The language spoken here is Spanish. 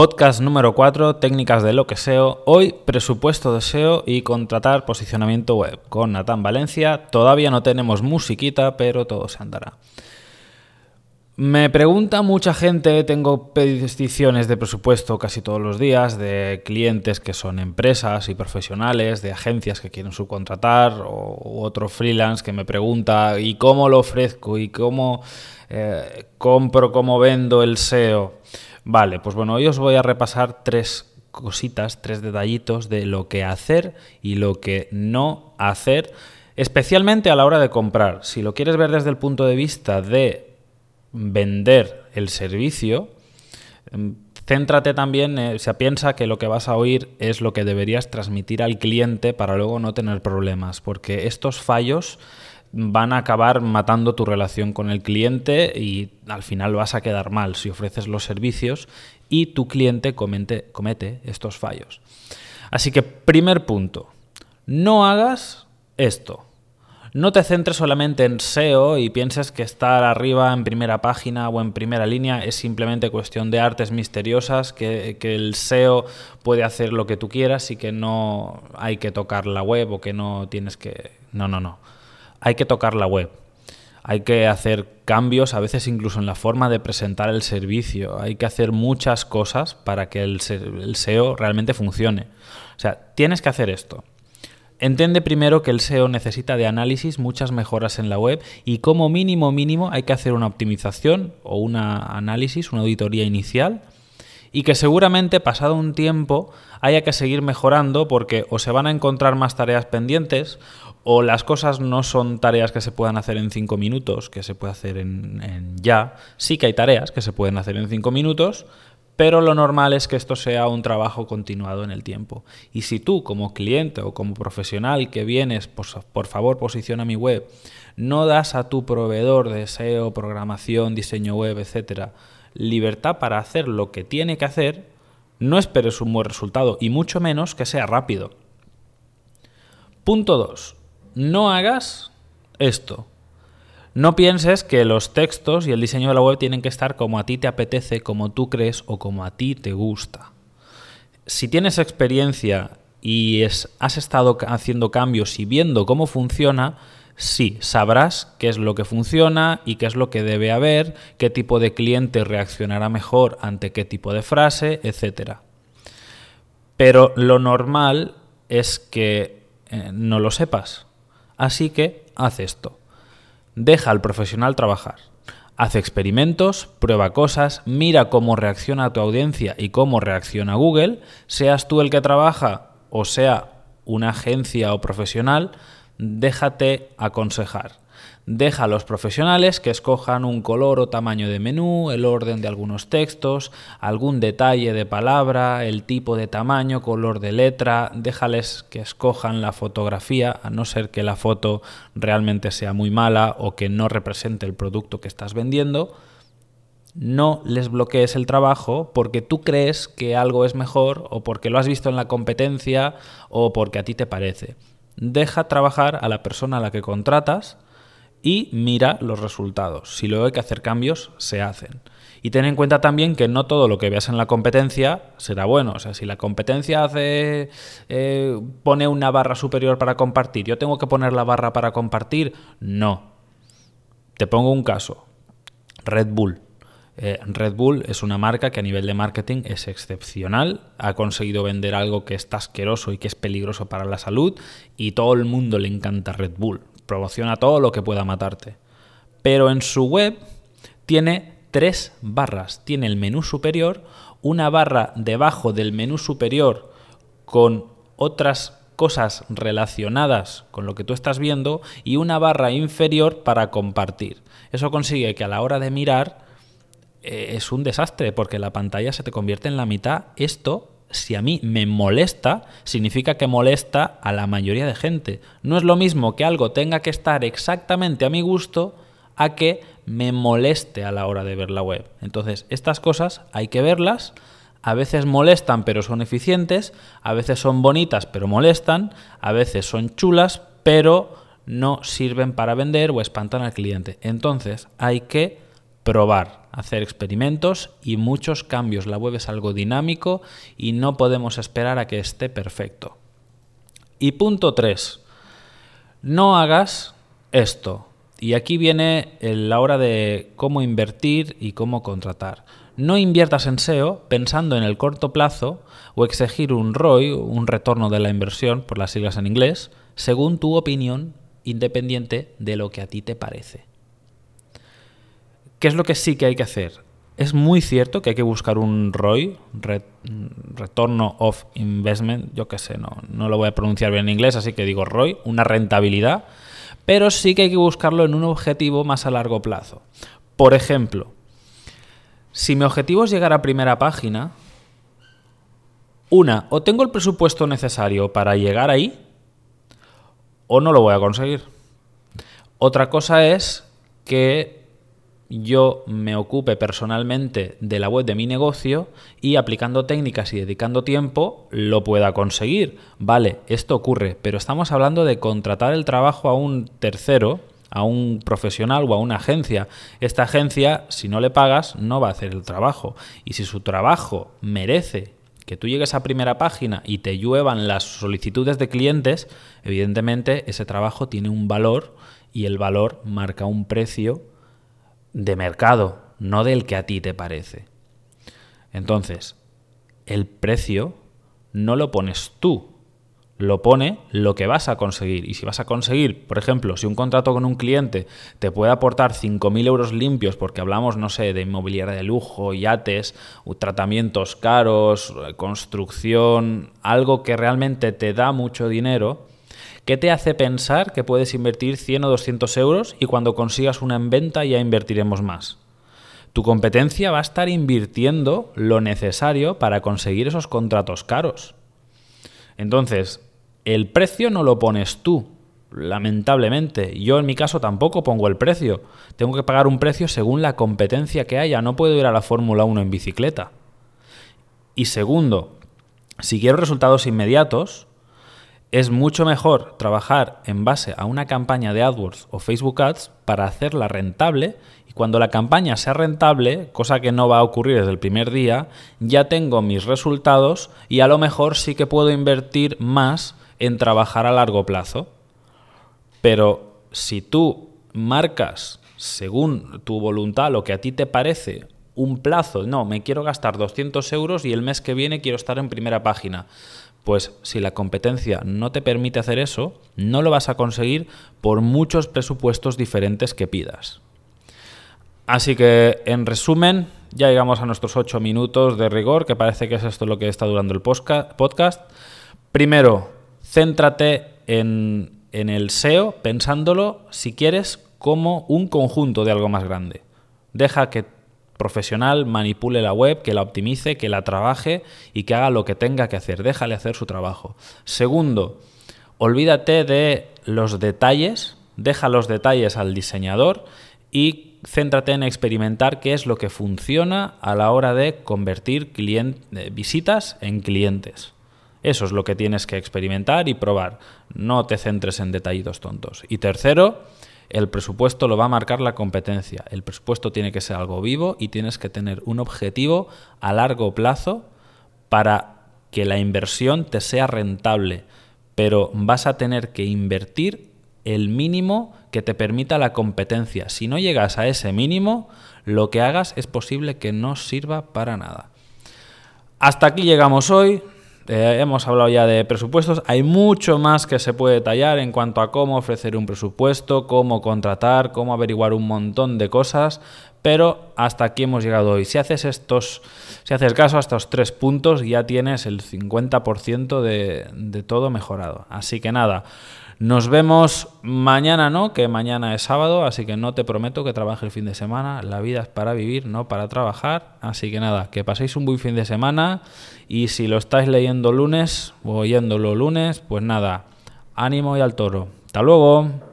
Podcast número 4, técnicas de lo que SEO. Hoy, presupuesto de SEO y contratar posicionamiento web. Con Natán Valencia, todavía no tenemos musiquita, pero todo se andará. Me pregunta mucha gente, tengo peticiones de presupuesto casi todos los días, de clientes que son empresas y profesionales, de agencias que quieren subcontratar, o otro freelance que me pregunta, ¿y cómo lo ofrezco? ¿Y cómo eh, compro, cómo vendo el SEO? Vale, pues bueno, hoy os voy a repasar tres cositas, tres detallitos de lo que hacer y lo que no hacer, especialmente a la hora de comprar. Si lo quieres ver desde el punto de vista de vender el servicio, em, céntrate también, eh, o sea, piensa que lo que vas a oír es lo que deberías transmitir al cliente para luego no tener problemas, porque estos fallos van a acabar matando tu relación con el cliente y al final vas a quedar mal si ofreces los servicios y tu cliente comete estos fallos. Así que primer punto, no hagas esto. No te centres solamente en SEO y pienses que estar arriba en primera página o en primera línea es simplemente cuestión de artes misteriosas, que, que, el SEO puede hacer lo que tú quieras y que no hay que tocar la web o que no tienes que... No, no, no hay que tocar la web. Hay que hacer cambios, a veces incluso en la forma de presentar el servicio. Hay que hacer muchas cosas para que el, SEO realmente funcione. O sea, tienes que hacer esto. Entiende primero que el SEO necesita de análisis, muchas mejoras en la web y como mínimo mínimo hay que hacer una optimización o un análisis, una auditoría inicial y que seguramente pasado un tiempo haya que seguir mejorando porque o se van a encontrar más tareas pendientes o las cosas no son tareas que se puedan hacer en cinco minutos, que se puede hacer en, ya. Sí que hay tareas que se pueden hacer en cinco minutos, pero lo normal es que esto sea un trabajo continuado en el tiempo. Y si tú como cliente o como profesional que vienes, pues, por favor posiciona mi web, no das a tu proveedor de SEO, programación, diseño web, etcétera, libertad para hacer lo que tiene que hacer, no esperes un buen resultado y mucho menos que sea rápido. Punto 2 no hagas esto. No pienses que los textos y el diseño de la web tienen que estar como a ti te apetece, como tú crees o como a ti te gusta. Si tienes experiencia y has estado haciendo cambios y viendo cómo funciona, sí, sabrás qué es lo que funciona y qué es lo que debe haber, qué tipo de cliente reaccionará mejor ante qué tipo de frase, etc. Pero lo normal es que eh, no lo sepas. Así que haz esto. Deja al profesional trabajar. Haz experimentos, prueba cosas, mira cómo reacciona tu audiencia y cómo reacciona Google, seas tú el que trabaja o sea una agencia o profesional, déjate aconsejar. Deja a los profesionales que escojan un color o tamaño de menú, el orden de algunos textos, algún detalle de palabra, el tipo de tamaño, color de letra. Déjales que escojan la fotografía, a no ser que la foto realmente sea muy mala o que no represente el producto que estás vendiendo. No les bloquees el trabajo porque tú crees que algo es mejor o porque lo has visto en la competencia o porque a ti te parece. Deja trabajar a la persona a la que contratas y mira los resultados. Si luego hay que hacer cambios, se hacen. Y ten en cuenta también que no todo lo que veas en la competencia será bueno. O sea, si la competencia hace eh, pone una barra superior para compartir, yo tengo que poner la barra para compartir, no. Te pongo un caso. Red Bull. Eh, Red Bull es una marca que a nivel de marketing es excepcional, ha conseguido vender algo que está asqueroso y que es peligroso para la salud y todo el mundo le encanta Red Bull promociona todo lo que pueda matarte. Pero en su web tiene tres barras. Tiene el menú superior, una barra debajo del menú superior con otras cosas relacionadas con lo que tú estás viendo y una barra inferior para compartir. Eso consigue que a la hora de mirar eh, es un desastre porque la pantalla se te convierte en la mitad. Esto si a mí me molesta, significa que molesta a la mayoría de gente. No es lo mismo que algo tenga que estar exactamente a mi gusto a que me moleste a la hora de ver la web. Entonces, estas cosas hay que verlas. A veces molestan pero son eficientes, a veces son bonitas pero molestan, a veces son chulas pero no sirven para vender o espantan al cliente. Entonces, hay que probar, hacer experimentos y muchos cambios. La web es algo dinámico y no podemos esperar a que esté perfecto. Y punto 3. No hagas esto. Y aquí viene la hora de cómo invertir y cómo contratar. No inviertas en SEO pensando en el corto plazo o exigir un ROI, un retorno de la inversión, por las siglas en inglés, según tu opinión independiente de lo que a ti te parece. ¿Qué es lo que sí que hay que hacer? Es muy cierto que hay que buscar un ROI, retorno of investment, yo qué sé, no, no lo voy a pronunciar bien en inglés, así que digo ROI, una rentabilidad, pero sí que hay que buscarlo en un objetivo más a largo plazo. Por ejemplo, si mi objetivo es llegar a primera página, una, o tengo el presupuesto necesario para llegar ahí, o no lo voy a conseguir. Otra cosa es que yo me ocupe personalmente de la web de mi negocio y aplicando técnicas y dedicando tiempo lo pueda conseguir. Vale, esto ocurre, pero estamos hablando de contratar el trabajo a un tercero, a un profesional o a una agencia. Esta agencia, si no le pagas, no va a hacer el trabajo. Y si su trabajo merece que tú llegues a primera página y te lluevan las solicitudes de clientes, evidentemente ese trabajo tiene un valor y el valor marca un precio de mercado, no del que a ti te parece. Entonces, el precio no lo pones tú, lo pone lo que vas a conseguir. Y si vas a conseguir, por ejemplo, si un contrato con un cliente te puede aportar 5.000 euros limpios, porque hablamos, no sé, de inmobiliaria de lujo, yates, tratamientos caros, construcción, algo que realmente te da mucho dinero, ¿qué te hace pensar que puedes invertir 100 o 200 euros y cuando consigas una en venta ya invertiremos más? Tu competencia va a estar invirtiendo lo necesario para conseguir esos contratos caros. Entonces, el precio no lo pones tú, lamentablemente. Yo en mi caso tampoco pongo el precio. Tengo que pagar un precio según la competencia que haya. No puedo ir a la Fórmula 1 en bicicleta. Y segundo, si quiero resultados inmediatos, es mucho mejor trabajar en base a una campaña de AdWords o Facebook Ads para hacerla rentable y cuando la campaña sea rentable, cosa que no va a ocurrir desde el primer día, ya tengo mis resultados y a lo mejor sí que puedo invertir más en trabajar a largo plazo. Pero si tú marcas según tu voluntad lo que a ti te parece un plazo, no, me quiero gastar 200 euros y el mes que viene quiero estar en primera página. Pues si la competencia no te permite hacer eso, no lo vas a conseguir por muchos presupuestos diferentes que pidas. Así que, en resumen, ya llegamos a nuestros 8 minutos de rigor, que parece que es esto lo que está durando el podcast. Primero, céntrate en, el SEO pensándolo, si quieres, como un conjunto de algo más grande. Deja que profesional manipule la web, que la optimice, que la trabaje y que haga lo que tenga que hacer. Déjale hacer su trabajo. Segundo, olvídate de los detalles, deja los detalles al diseñador y céntrate en experimentar qué es lo que funciona a la hora de convertir visitas en clientes. Eso es lo que tienes que experimentar y probar. No te centres en detallitos tontos. Y tercero, el presupuesto lo va a marcar la competencia. El presupuesto tiene que ser algo vivo y tienes que tener un objetivo a largo plazo para que la inversión te sea rentable. Pero vas a tener que invertir el mínimo que te permita la competencia. Si no llegas a ese mínimo, lo que hagas es posible que no sirva para nada. Hasta aquí llegamos hoy. Eh, hemos hablado ya de presupuestos. Hay mucho más que se puede detallar en cuanto a cómo ofrecer un presupuesto, cómo contratar, cómo averiguar un montón de cosas. Pero hasta aquí hemos llegado hoy. Si haces estos, si haces caso a estos tres puntos, ya tienes el 50% de, de todo mejorado. Así que nada. Nos vemos mañana, ¿no? Que mañana es sábado, así que no te prometo que trabaje el fin de semana. La vida es para vivir, no para trabajar. Así que nada, que paséis un buen fin de semana y si lo estáis leyendo lunes o oyéndolo lunes, pues nada, ánimo y al toro. Hasta luego.